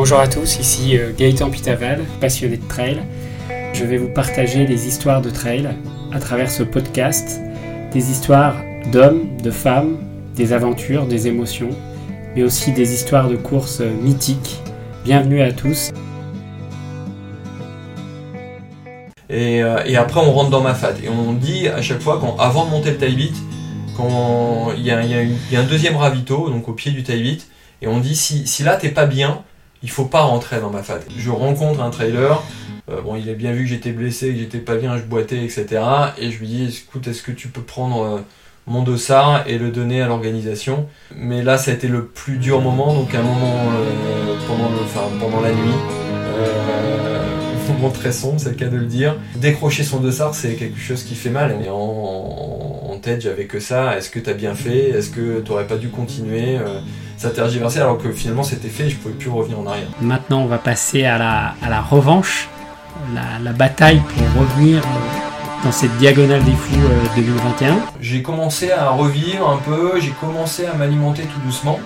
Bonjour à tous, ici euh, Gaëtan Pitaval, passionné de trail. Je vais vous partager les histoires de trail à travers ce podcast, des histoires d'hommes, de femmes, des aventures, des émotions, mais aussi des histoires de courses mythiques. Bienvenue à tous. Et, euh, et après, on rentre dans ma fat. Et on dit à chaque fois, quand, avant de monter le taille quand il y, a, un deuxième ravito, donc au pied du taille et on dit si, si là t'es pas bien, il faut pas rentrer dans ma fat. Je rencontre un trailer, euh, bon, il a bien vu que j'étais blessé, que j'étais pas bien, je boitais, etc. Et je lui dis écoute, est-ce que tu peux prendre euh, mon dossard et le donner à l'organisation? Mais là, ça a été le plus dur moment, donc un moment euh, pendant, le, enfin, pendant la nuit. Un moment très sombre, c'est le cas de le dire. Décrocher son dossard, c'est quelque chose qui fait mal. Mais en, en, tête, j'avais que ça. Est-ce que t'as bien fait? Est-ce que t'aurais pas dû continuer Ça tergiversait alors que finalement c'était fait, je pouvais plus revenir en arrière. Maintenant, on va passer à la, à la revanche, la, la bataille pour revenir euh, dans cette diagonale des fous euh, 2021. J'ai commencé à revivre un peu, j'ai commencé à m'alimenter tout doucement.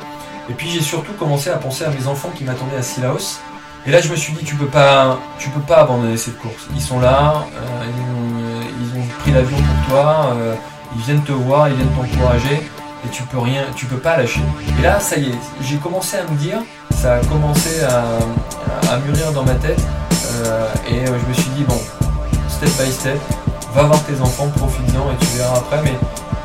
Et puis j'ai surtout commencé à penser à mes enfants qui m'attendaient à Silaos. Et là je me suis dit tu peux pas, tu peux pas abandonner cette course. Ils sont là, euh, ils, ont, ils ont pris l'avion pour toi, euh, ils viennent te voir, ils viennent t'encourager et tu peux rien, tu peux pas lâcher. Et là ça y est, j'ai commencé à me dire, ça a commencé à, à mûrir dans ma tête euh, et euh, je me suis dit bon, step by step, va voir tes enfants, profite-en et tu verras après.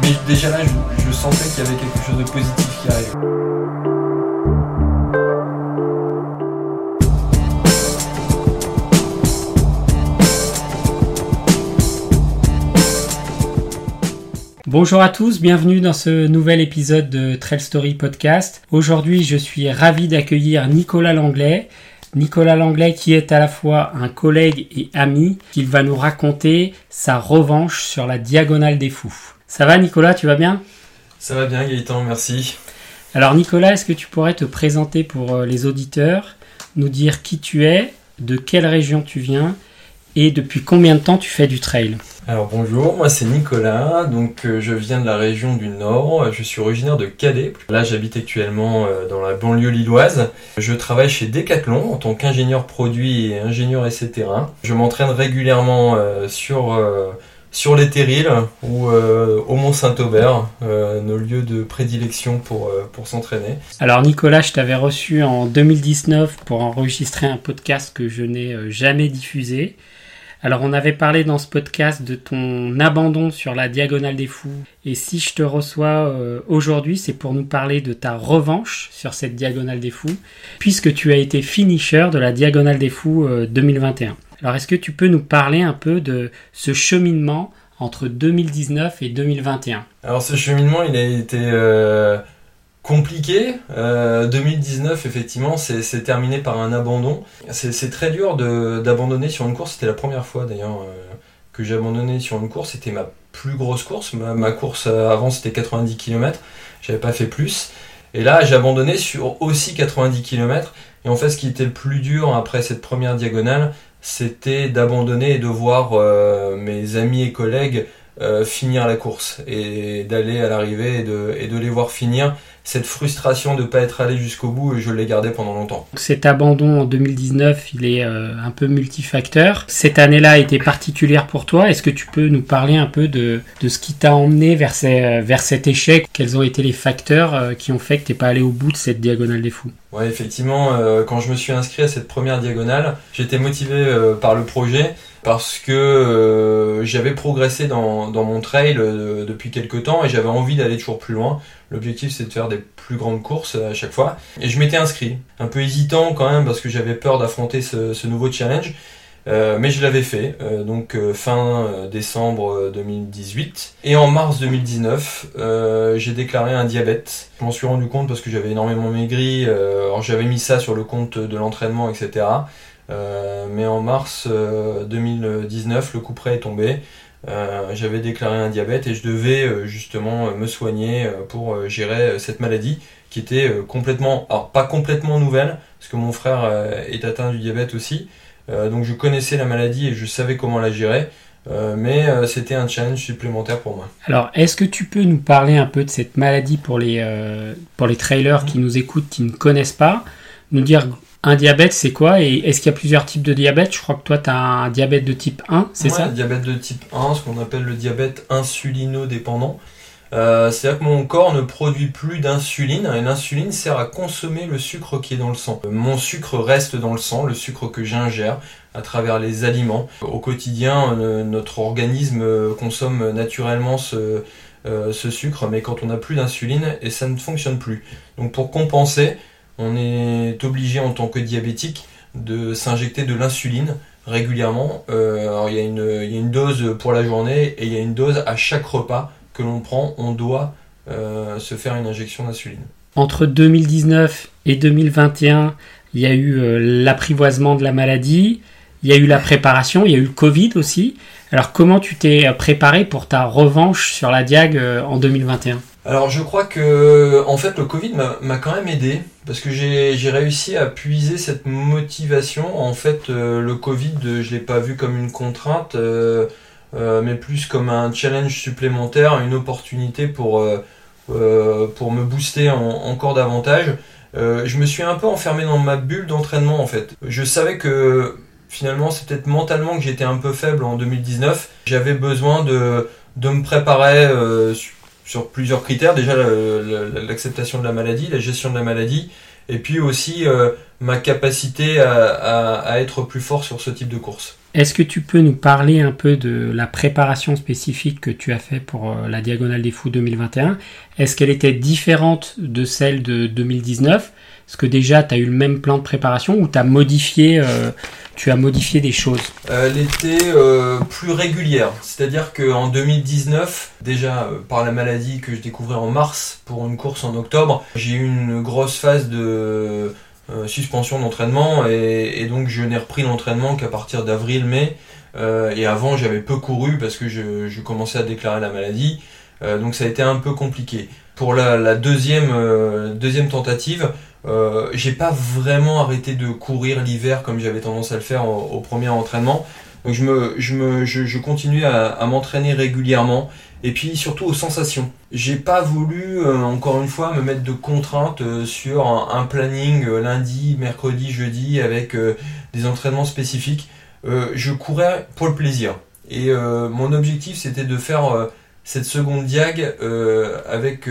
Mais, déjà là, je, je sentais qu'il y avait quelque chose de positif qui arrivait. Bonjour à tous, bienvenue dans ce nouvel épisode de Trail Story Podcast. Aujourd'hui, je suis ravi d'accueillir Nicolas Langlais. Nicolas Langlais qui est à la fois un collègue et ami, qui va nous raconter sa revanche sur la diagonale des fous. Ça va Nicolas, tu vas bien? Ça va bien, Gaëtan, merci. Alors Nicolas, est-ce que tu pourrais te présenter pour euh, les auditeurs, nous dire qui tu es, de quelle région tu viens et depuis combien de temps tu fais du trail Alors bonjour, moi c'est Nicolas, donc euh, je viens de la région du Nord, je suis originaire de Calais. Là j'habite actuellement euh, dans la banlieue lilloise. Je travaille chez Decathlon en tant qu'ingénieur produit et ingénieur essai terrain. Je m'entraîne régulièrement euh, sur, sur les terrils ou euh, au Mont Saint-Aubert, euh, nos lieux de prédilection pour, euh, pour s'entraîner. Alors Nicolas, je t'avais reçu en 2019 pour enregistrer un podcast que je n'ai jamais diffusé. Alors on avait parlé dans ce podcast de ton abandon sur la diagonale des fous. Et si je te reçois euh, aujourd'hui, c'est pour nous parler de ta revanche sur cette diagonale des fous, puisque tu as été finisher de la diagonale des fous euh, 2021. Alors est-ce que tu peux nous parler un peu de ce cheminement entre 2019 et 2021 Alors ce cheminement, il a été euh, compliqué. Euh, 2019, effectivement, c'est terminé par un abandon. C'est très dur d'abandonner sur une course. C'était la première fois d'ailleurs euh, que j'ai abandonné sur une course. C'était ma plus grosse course. Ma, course euh, avant, c'était 90 km. J'avais pas fait plus. Et là, j'ai abandonné sur aussi 90 km. Et en fait, ce qui était le plus dur après cette première diagonale, c'était d'abandonner et de voir euh, mes amis et collègues euh, finir la course et d'aller à l'arrivée et de, et de les voir finir. Cette frustration de ne pas être allé jusqu'au bout, et je l'ai gardé pendant longtemps. Cet abandon en 2019, il est euh, un peu multifacteur. Cette année-là a été particulière pour toi. Est-ce que tu peux nous parler un peu de, de ce qui t'a emmené vers, ces- euh, vers cet échec? Quels ont été les facteurs euh, qui ont fait que t'es pas allé au bout de cette diagonale des fous? Ouais, effectivement, euh, quand je me suis inscrit à cette première diagonale, j'étais motivé euh, par le projet parce que euh, j'avais progressé dans, mon trail euh, depuis quelques temps et j'avais envie d'aller toujours plus loin. L'objectif c'est de faire des plus grandes courses à chaque fois. Et je m'étais inscrit, un peu hésitant quand même parce que j'avais peur d'affronter ce, nouveau challenge. Euh, mais je l'avais fait, euh, donc euh, fin euh, décembre euh, 2018. Et en mars 2019, euh, j'ai déclaré un diabète. Je m'en suis rendu compte parce que j'avais énormément maigri. euh, alors j'avais mis ça sur le compte de l'entraînement, etc. Euh, mais en mars euh, 2019, le coup près est tombé. Euh, j'avais déclaré un diabète et je devais euh, justement euh, me soigner euh, pour euh, gérer euh, cette maladie qui était euh, complètement, alors pas complètement nouvelle, parce que mon frère euh, est atteint du diabète aussi. Euh, donc je connaissais la maladie et je savais comment la gérer. Euh, mais euh, c'était un challenge supplémentaire pour moi. Alors, est-ce que tu peux nous parler un peu de cette maladie pour les, euh, pour les trailers qui nous écoutent, qui ne connaissent pas Nous dire Un diabète, c'est quoi Et est-ce qu'il y a plusieurs types de diabète? Je crois que toi, tu as un diabète de type 1, c'est ouais, ça? diabète de type 1, ce qu'on appelle le diabète insulinodépendant. Euh, C'est-à-dire que mon corps ne produit plus d'insuline et l'insuline sert à consommer le sucre qui est dans le sang. Mon sucre reste dans le sang, le sucre que j'ingère à travers les aliments. Au quotidien, euh, notre organisme euh, consomme naturellement ce, euh, ce sucre, mais quand on n'a plus d'insuline, et ça ne fonctionne plus. Donc pour compenser, on est obligé en tant que diabétique de s'injecter de l'insuline régulièrement. Euh, il y, a une, dose pour la journée et il y a une dose à chaque repas que l'on prend. On doit euh, se faire une injection d'insuline. Entre 2019 et 2021, il y a eu euh, l'apprivoisement de la maladie, il y a eu la préparation, il y a eu le Covid aussi. Alors comment tu t'es préparé pour ta revanche sur la Diag en 2021 Alors je crois que en fait le Covid m'a- quand même aidé parce que j'ai réussi à puiser cette motivation. En fait euh, le Covid euh, je l'ai pas vu comme une contrainte euh, mais plus comme un challenge supplémentaire, une opportunité pour, me booster en- encore davantage. Je me suis un peu enfermé dans ma bulle d'entraînement en fait. Je savais que finalement c'est peut-être mentalement que j'étais un peu faible en 2019. J'avais besoin de, me préparer sur plusieurs critères. Déjà l'acceptation de la maladie, la gestion de la maladie, et puis aussi euh, ma capacité à, à- à être plus fort sur ce type de course. Est-ce que tu peux nous parler un peu de la préparation spécifique que tu as fait pour euh, la Diagonale des Fous 2021 Est-ce qu'elle était différente de celle de 2019 Est-ce que déjà tu as eu le même plan de préparation ou modifié, euh, tu as modifié des choses? Euh, Elle était euh, plus régulière, c'est-à-dire qu'en 2019, déjà euh, par la maladie que je découvrais en mars pour une course en octobre, j'ai eu une grosse phase de euh, suspension d'entraînement et, donc je n'ai repris l'entraînement qu'à partir d'avril-mai. Euh, et avant, j'avais peu couru parce que je, commençais à déclarer la maladie, Euh, donc ça a été un peu compliqué. Pour la, la deuxième, euh, deuxième tentative, euh, j'ai pas vraiment arrêté de courir l'hiver comme j'avais tendance à le faire au, premier entraînement. Donc je me, je me, je, je à, m'entraîner régulièrement et puis surtout aux sensations. J'ai pas voulu euh, encore une fois me mettre de contraintes euh, sur un, planning lundi, mercredi, jeudi avec des entraînements spécifiques. Je courais pour le plaisir et mon objectif c'était de faire cette seconde diag avec,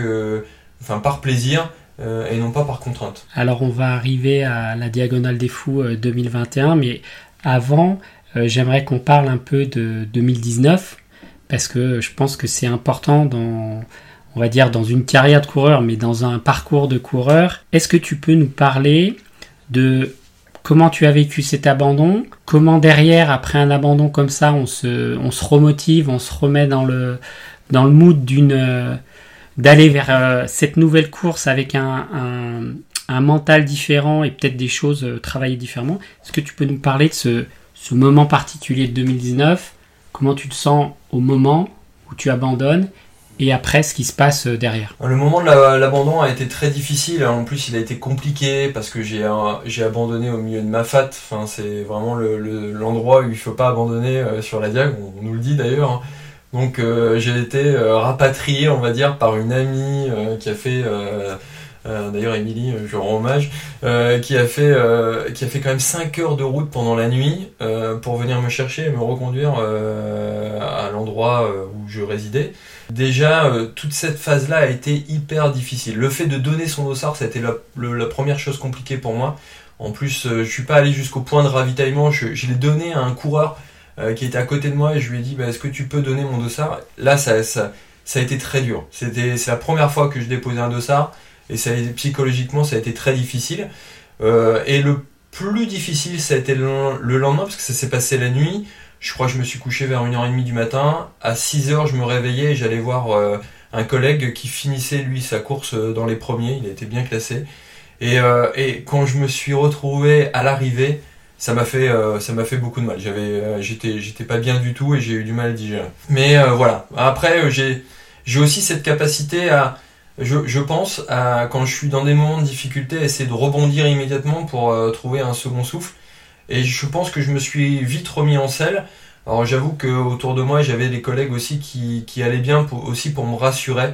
enfin par plaisir euh, et non pas par contrainte. Alors on va arriver à la Diagonale des Fous euh, 2021, mais avant, euh, j'aimerais qu'on parle un peu de 2019, parce que je pense que c'est important dans, on va dire, dans une carrière de coureur, mais dans un parcours de coureur. Est-ce que tu peux nous parler de comment tu as vécu cet abandon? Comment derrière, après un abandon comme ça, on se, on se remotive, on se remet dans le, dans le mood d'une... d'aller vers euh, cette nouvelle course avec un, un, mental différent et peut-être des choses euh, travaillées différemment. Est-ce que tu peux nous parler de ce, ce moment particulier de 2019 Comment tu te sens au moment où tu abandonnes? Et après ce qui se passe euh, derrière Le moment de la- l'abandon a été très difficile. En plus, il a été compliqué parce que j'ai abandonné au milieu de ma fat. Enfin, c'est vraiment le- le- l'endroit où il faut pas abandonner sur la diag. On, on nous le dit d'ailleurs. hein. Donc, euh, j'ai été euh, rapatrié, on va dire, par une amie euh, qui a fait. D'ailleurs, Émilie, je rends hommage, qui a fait qui a fait quand même 5 heures de route pendant la nuit pour venir me chercher et me reconduire à l'endroit où je résidais. Déjà, toute cette phase-là a été hyper difficile. Le fait de donner son dossard, été la, le- la première chose compliquée pour moi. En plus, je suis pas allé jusqu'au point de ravitaillement. Je l'ai donné à un coureur euh, qui était à côté de moi et je lui ai dit bah, Est-ce que tu peux donner mon dossard? Là, ça, ça, ça a été très dur. C'était, c'est la première fois que je déposais un dossard et ça psychologiquement, ça a été très difficile. Euh, et le plus difficile, ça a été le, le lendemain parce que ça s'est passé la nuit. Je crois que je me suis couché vers 1h30 du matin. À 6h, je me réveillais et j'allais voir euh, un collègue qui finissait, lui, sa course dans les premiers. Il été bien classé. Et, et quand je me suis retrouvé à l'arrivée, ça m'a fait, euh, ça m'a fait beaucoup de mal. J'avais, euh, j'étais, j'étais pas bien du tout et j'ai eu du mal à digérer. Mais euh, voilà. Après, j'ai, j'ai aussi cette capacité à, je, je pense, à, quand je suis dans des moments de difficulté, à essayer de rebondir immédiatement pour trouver un second souffle. Et je pense que je me suis vite remis en selle. Alors j'avoue que autour de moi, j'avais des collègues aussi qui, qui allaient bien pour, aussi pour me rassurer,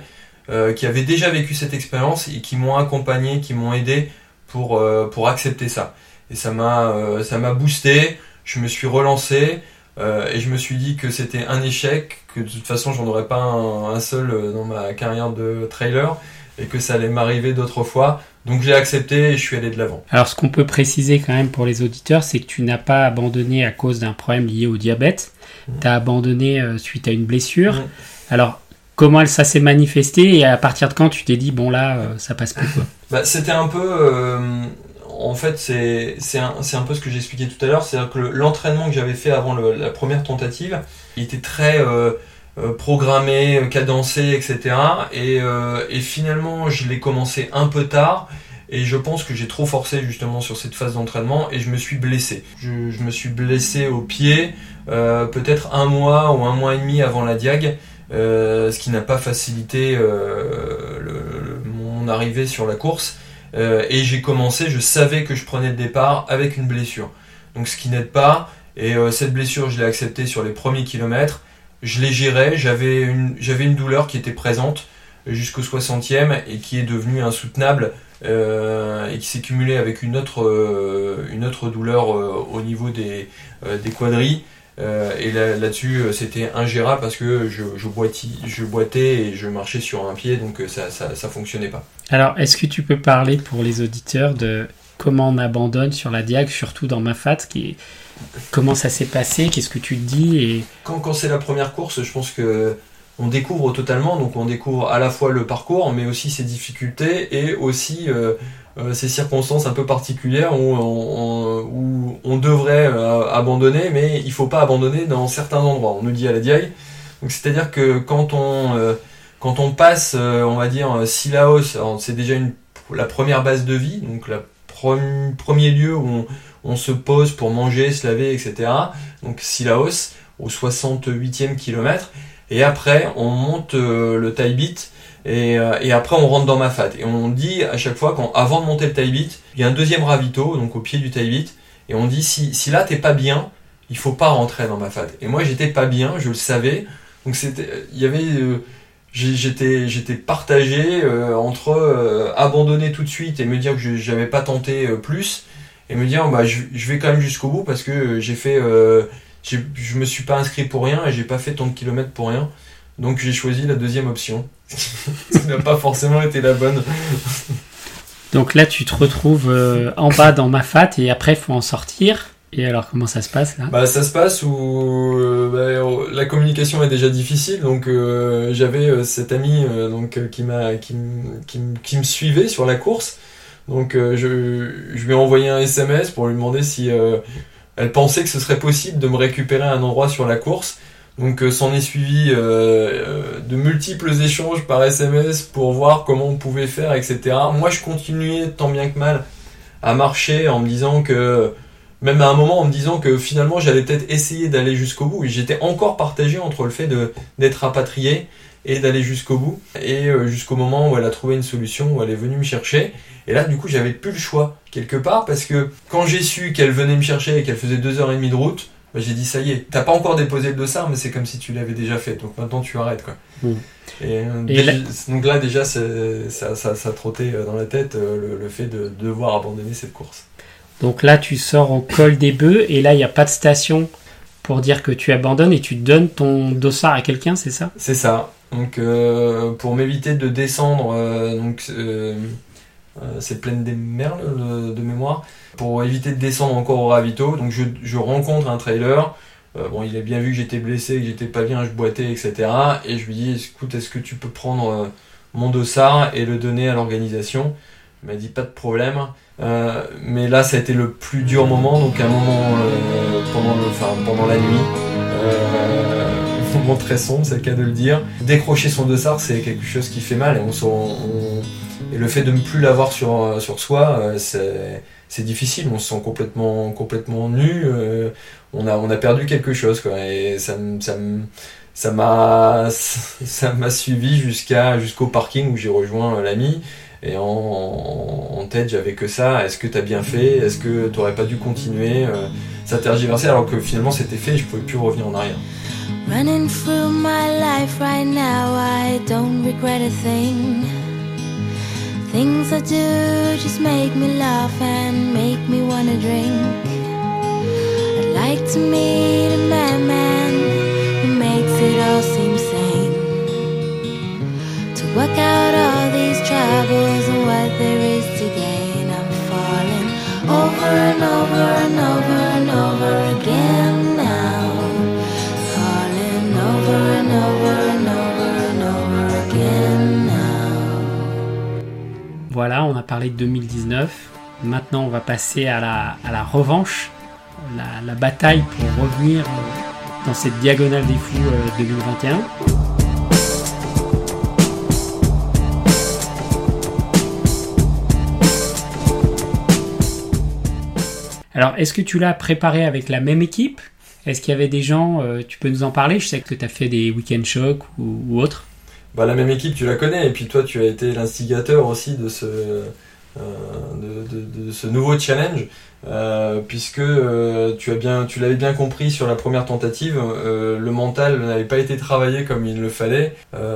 qui avaient déjà vécu cette expérience et qui m'ont accompagné, qui m'ont aidé pour, pour accepter ça. Et ça m'a ça m'a boosté. Je me suis relancé et je me suis dit que c'était un échec, que de toute façon j'en aurais pas un, seul dans ma carrière de trailer et que ça allait m'arriver d'autres fois. Donc j'ai accepté et je suis allé de l'avant. Alors ce qu'on peut préciser quand même pour les auditeurs, c'est que tu n'as pas abandonné à cause d'un problème lié au diabète. Mmh. Tu as abandonné euh, suite à une blessure. Mmh. Alors comment ça s'est manifesté et à partir de quand tu t'es dit bon là euh, ça passe plus quoi? Bah, C'était un peu... Euh, en fait c'est un, peu ce que j'expliquais tout à l'heure. C'est-à-dire que l'entraînement que j'avais fait avant la première tentative, il était très... programmé, cadencé, etc. Et, et finalement, je l'ai commencé un peu tard. Et je pense que j'ai trop forcé justement sur cette phase d'entraînement et je me suis blessé. Je, me suis blessé au pied, euh, peut-être un mois ou un mois et demi avant la diag, euh, ce qui n'a pas facilité euh, mon arrivée sur la course. Et j'ai commencé, je savais que je prenais le départ avec une blessure. Donc ce qui n'aide pas. Et cette blessure, je l'ai acceptée sur les premiers kilomètres. Je l'ai gérée, j'avais une, douleur qui était présente jusqu'au 60e et qui est devenue insoutenable euh, et qui s'est cumulé avec une autre, euh, douleur euh, au niveau des, des quadrilles. Et là-dessus, c'était ingérable parce que je, je, je boitais et je marchais sur un pied, donc ça, ça, ça fonctionnait pas. Alors, est-ce que tu peux parler pour les auditeurs de comment on abandonne sur la diag, surtout dans ma fat, qui comment ça s'est passé, qu'est-ce que tu te dis et... Quand, quand c'est la première course, je pense que on découvre totalement, donc on découvre à la fois le parcours, mais aussi ses difficultés et aussi euh, euh, ces circonstances un peu particulières où on, devrait euh, abandonner, mais il faut pas abandonner dans certains endroits. On nous dit à la diaille. Donc c'est-à-dire que quand on quand on passe, on va dire Silaos, c'est déjà une, la première base de vie, donc le premier lieu où on, on, se pose pour manger, se laver, etc. Donc Silaos au 68e kilomètre. Et après, on monte euh, le taille beat et, euh, et, après on rentre dans ma fat. Et on dit à chaque fois qu'avant de monter le taille beat, il y a un deuxième ravito, donc au pied du taille beat, et on dit si, si là t'es pas bien, il faut pas rentrer dans ma fat. Et moi j'étais pas bien, je le savais. Donc c'était, il y avait, euh, j'étais, j'étais partagé entre abandonner tout de suite et me dire que j'avais pas tenté plus, et me dire bah je, je vais quand même jusqu'au bout parce que j'ai fait je me suis pas inscrit pour rien et j'ai pas fait tant de kilomètres pour rien. Donc j'ai choisi la deuxième option. Ça n'a pas forcément été la bonne. Donc là, tu te retrouves euh, en bas dans ma fat et après, il faut en sortir. Et alors, comment ça se passe là? Bah, ça se passe où euh, bah, la communication est déjà difficile. Donc, euh, j'avais cet ami donc qui m'a qui, qui, qui, me suivait sur la course. Donc, je, je lui ai envoyé un SMS pour lui demander si elle pensait que ce serait possible de me récupérer à un endroit sur la course. Donc euh, s'en est suivi euh, euh, de multiples échanges par SMS pour voir comment on pouvait faire, etc. Moi je continuais tant bien que mal à marcher en me disant que, même à un moment en me disant que finalement j'allais peut-être essayer d'aller jusqu'au bout. J'étais encore partagé entre le fait d'être rapatrié et d'aller jusqu'au bout. Et jusqu'au moment où elle a trouvé une solution, où elle est venue me chercher. Et là, du coup, j'avais plus le choix, quelque part, parce que quand j'ai su qu'elle venait me chercher et qu'elle faisait deux heures et demie de route, j'ai dit ça y est, t'as pas encore déposé le dossard, mais c'est comme si tu l'avais déjà fait. Donc maintenant, tu arrêtes, quoi. Mm. Et, euh, donc là, déjà, ça, ça, ça, trottait euh, dans la tête euh, le, fait de devoir abandonner cette course. Donc là, tu sors au col des bœufs, et là, il n'y a pas de station pour dire que tu abandonnes et tu donnes ton dossard à quelqu'un, c'est ça? C'est ça. Donc pour m'éviter de descendre, donc euh, c'est pleine des merles de mémoire, pour éviter de descendre encore au ravito. Donc je, rencontre un trailer. Euh, bon, il a bien vu que j'étais blessé, que j'étais pas bien, je boitais, etc. Et je lui dis, écoute, est-ce que tu peux prendre euh, mon dossard et le donner à l'organisation? Il m'a dit, pas de problème. mais là, ça a été le plus dur moment, donc un moment pendant, le, pendant la nuit. un moment très sombre, c'est le cas de le dire. Décrocher son dossard, c'est quelque chose qui fait mal et on, on et le fait de ne plus l'avoir sur, euh, sur soi, euh, c'est difficile. On se sent complètement, complètement nu. Euh, on, a, on a perdu quelque chose. Quoi, et ça, ça, ça m'a suivi jusqu'à jusqu'au parking où j'ai rejoint l'ami et en, tête j'avais que ça est-ce que tu as bien fait? Est-ce que tu n'aurais pas dû continuer? Ça tergiversait alors que finalement c'était fait et je pouvais plus revenir en arrière Running through my life right now I don't regret a thing Things I do just make me laugh and make me wanna drink. I'd like to meet a madman who makes it all seem sane. To work out all these troubles and what there is to gain. I'm falling over and over and over and over again Voilà, on a parlé de 2019. Maintenant, on va passer à la, revanche, la, bataille pour revenir euh, dans cette diagonale des fous euh, 2021. Alors, est-ce que tu l'as préparé avec la même équipe? Est-ce qu'il y avait des gens, euh, tu peux nous en parler? Je sais que tu as fait des week-end shocks ou, ou autres. Bah, la même équipe, tu la connais, et puis toi, tu as été l'instigateur aussi de ce, euh, de, de- de ce nouveau challenge, euh, puisque euh, tu as bien, tu l'avais bien compris sur la première tentative, le mental n'avait pas été travaillé comme il le fallait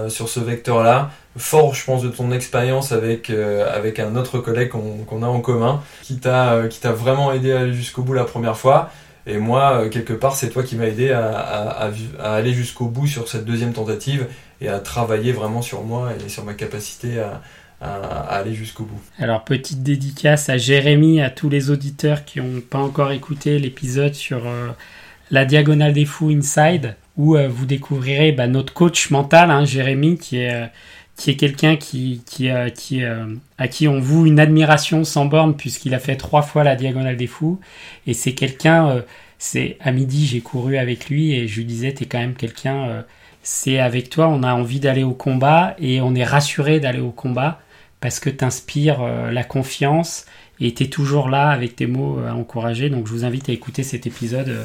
sur ce vecteur-là. Fort, je pense, de ton expérience avec euh, avec un autre collègue qu'on qu'on a en commun, qui t'a euh, vraiment aidé à aller jusqu'au bout la première fois. Et moi, quelque part, c'est toi qui m'as aidé à, à- à aller jusqu'au bout sur cette deuxième tentative et à travailler vraiment sur moi et sur ma capacité à, aller jusqu'au bout. Alors, petite dédicace à Jérémy, à tous les auditeurs qui n'ont pas encore écouté l'épisode sur euh, la Diagonale des Fous Inside, où euh, vous découvrirez bah, notre coach mental, hein, Jérémy, qui est, euh, qui est quelqu'un qui, qui, à qui on voue une admiration sans borne, puisqu'il a fait trois fois la Diagonale des Fous. Et c'est quelqu'un, c'est à midi, j'ai couru avec lui et je lui disais, t'es quand même quelqu'un, c'est avec toi, on a envie d'aller au combat et on est rassuré d'aller au combat parce que tu inspires la confiance et tu es toujours là avec tes mots euh, à encourager. Donc je vous invite à écouter cet épisode, euh,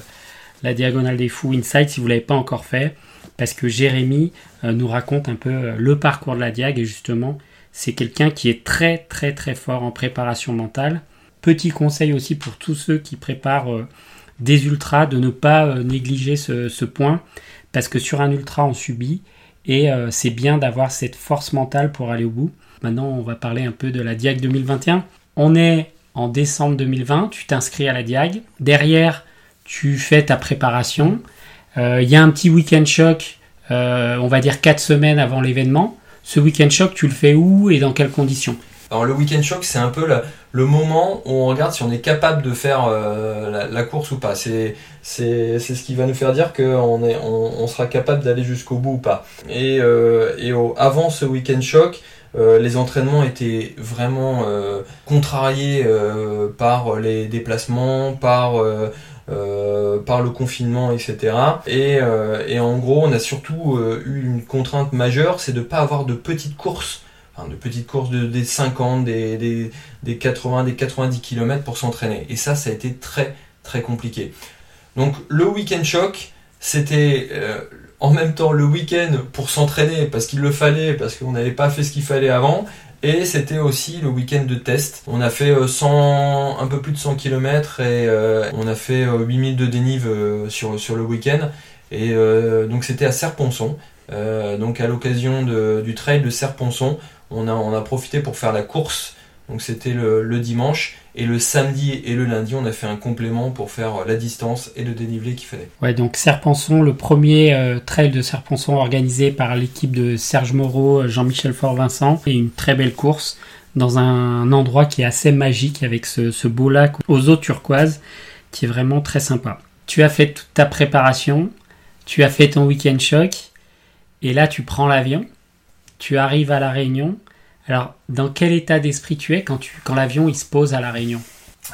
La Diagonale des Fous Inside, si vous ne l'avez pas encore fait, parce que Jérémy euh, nous raconte un peu euh, le parcours de la Diag et justement, c'est quelqu'un qui est très très très fort en préparation mentale. Petit conseil aussi pour tous ceux qui préparent euh, des ultras de ne pas euh, négliger ce point, parce que sur un ultra on subit et euh, c'est bien d'avoir cette force mentale pour aller au bout. Maintenant, on va parler un peu de la Diag 2021. On est en décembre 2020, tu t'inscris à la Diag. Derrière, tu fais ta préparation. Euh, Il y a un petit week-end choc, euh, on va dire 4 semaines avant l'événement. Ce week-end choc, tu le fais où et dans quelles conditions? Alors le week-end choc, c'est un peu le moment où on regarde si on est capable de faire euh, la, course ou pas. C'est ce qui va nous faire dire qu'on on, sera capable d'aller jusqu'au bout ou pas. Et euh, et avant ce week-end choc. euh, les entraînements étaient vraiment euh, contrariés par les déplacements, par par le confinement, etc. Et, et en gros, on a surtout eu une contrainte majeure, c'est de ne pas avoir de petites courses de petites courses de, des 50, des, des, des 80, des 90 km pour s'entraîner. Et ça, ça a été très très compliqué. Donc le week-end choc, c'était euh, en même temps le week-end pour s'entraîner parce qu'il le fallait, parce qu'on n'avait pas fait ce qu'il fallait avant. Et c'était aussi le week-end de test. On a fait euh, 100, un peu plus de 100 km et euh, on a fait euh, 8000 de dénive sur, sur le week-end. Et donc c'était à Serponçon. Donc à l'occasion du trail de Serponçon, on a, profité pour faire la course. Donc c'était le, dimanche. Et le samedi et le lundi, on a fait un complément pour faire la distance et le dénivelé qu'il fallait. Ouais, donc Serpenson, le premier euh, trail de Serpenson organisé par l'équipe de Serge Moreau, Jean-Michel Fort-Vincent, et une très belle course dans un endroit qui est assez magique avec ce, ce beau lac aux eaux turquoises qui est vraiment très sympa. Tu as fait toute ta préparation, tu as fait ton week-end choc, et là tu prends l'avion, tu arrives à La Réunion. Alors, dans quel état d'esprit tu es quand, tu, quand l'avion il se pose à La Réunion?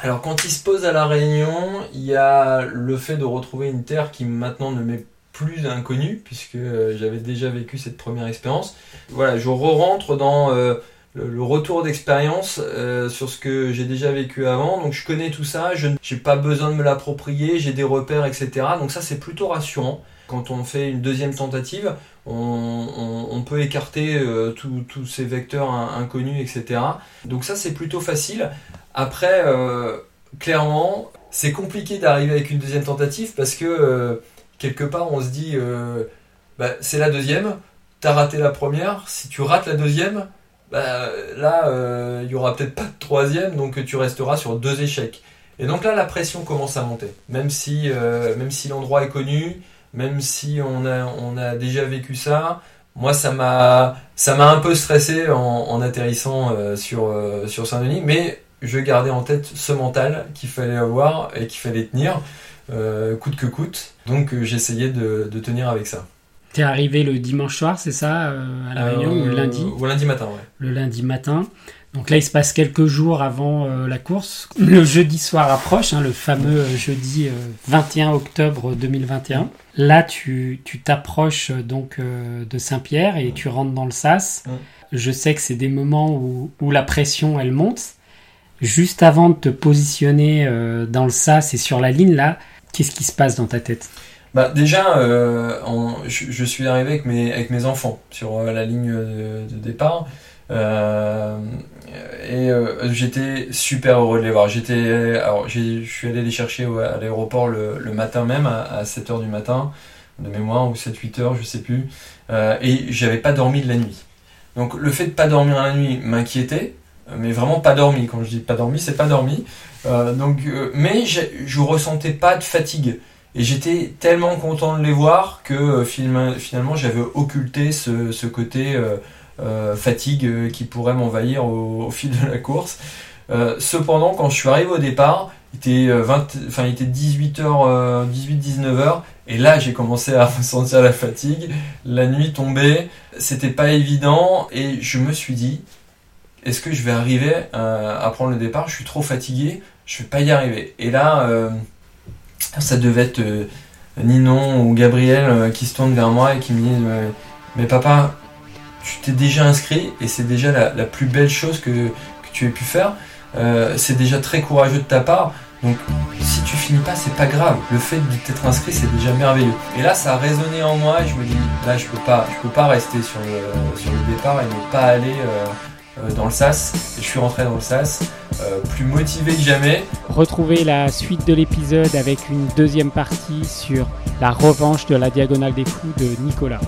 Alors quand il se pose à la Réunion, il y a le fait de retrouver une terre qui maintenant ne m'est plus inconnue puisque euh, j'avais déjà vécu cette première expérience. Voilà, je re-rentre dans euh, le, retour d'expérience euh, sur ce que j'ai déjà vécu avant. Donc je connais tout ça, je n'ai pas besoin de me l'approprier, j'ai des repères, etc. Donc ça c'est plutôt rassurant. Quand on fait une deuxième tentative, on, peut écarter euh, tous ces vecteurs in- inconnus, etc. Donc ça c'est plutôt facile. Après, euh, clairement, c'est compliqué d'arriver avec une deuxième tentative parce que euh, quelque part on se dit, euh, bah, c'est la deuxième, t'as raté la première, si tu rates la deuxième, bah, là, euh, il y aura peut-être pas de troisième, donc tu resteras sur deux échecs. Et donc là, la pression commence à monter. Même si, euh, même si l'endroit est connu, même si on a, déjà vécu ça, moi, ça m'a, ça m'a un peu stressé en, atterrissant euh, sur, euh, sur Saint-Denis, mais je gardais en tête ce mental qu'il fallait avoir et qu'il fallait tenir, coûte que coûte. Donc, j'essayais de tenir avec ça. T'es arrivé le dimanche soir, c'est ça, à la Réunion, ou le lundi Ou lundi matin, ouais. Le lundi matin. Donc là, il se passe quelques jours avant euh, la course. Le jeudi soir approche, hein, le fameux euh, jeudi 21 euh, octobre 2021. Là, tu t'approches donc de Saint-Pierre et tu rentres dans le sas. Je sais que c'est des moments où, où, la pression, elle monte. Juste avant de te positionner dans le sas et sur la ligne, là, qu'est-ce qui se passe dans ta tête? Bah déjà, je, suis arrivé avec mes, enfants sur la ligne de, départ. Euh, et euh, j'étais super heureux de les voir. J'étais, alors je suis allé les chercher à l'aéroport le, matin même à, 7h du matin de mémoire ou 7-8 heures, je sais plus. Euh, et j'avais pas dormi de la nuit. Donc le fait de pas dormir la nuit m'inquiétait, mais vraiment pas dormi. Quand je dis pas dormi, c'est pas dormi. Euh, donc, euh, mais je ressentais pas de fatigue. Et j'étais tellement content de les voir que finalement j'avais occulté ce, côté euh, fatigue euh, qui pourrait m'envahir au, fil de la course. Euh, cependant, quand je suis arrivé au départ, il était, 20, enfin, il était 18h, 18-19h, et là j'ai commencé à ressentir la fatigue. La nuit tombait, c'était pas évident, et je me suis dit, est-ce que je vais arriver à prendre le départ? Je suis trop fatigué, je vais pas y arriver. Et là, ça devait être Ninon ou Gabriel qui se tournent vers moi et qui me disent, mais papa, tu t'es déjà inscrit et c'est déjà la, plus belle chose que, tu aies pu faire. Euh, c'est déjà très courageux de ta part. Donc si tu finis pas, c'est pas grave. Le fait de t'être inscrit, c'est déjà merveilleux. Et là, ça a résonné en moi je me dis, là, je peux pas, je peux pas rester sur le, sur le départ et ne pas aller euh, euh, dans le SAS. Et je suis rentré dans le SAS, plus motivé que jamais. Retrouvez la suite de l'épisode avec une deuxième partie sur la revanche de la Diagonale des Fous de Nicolas.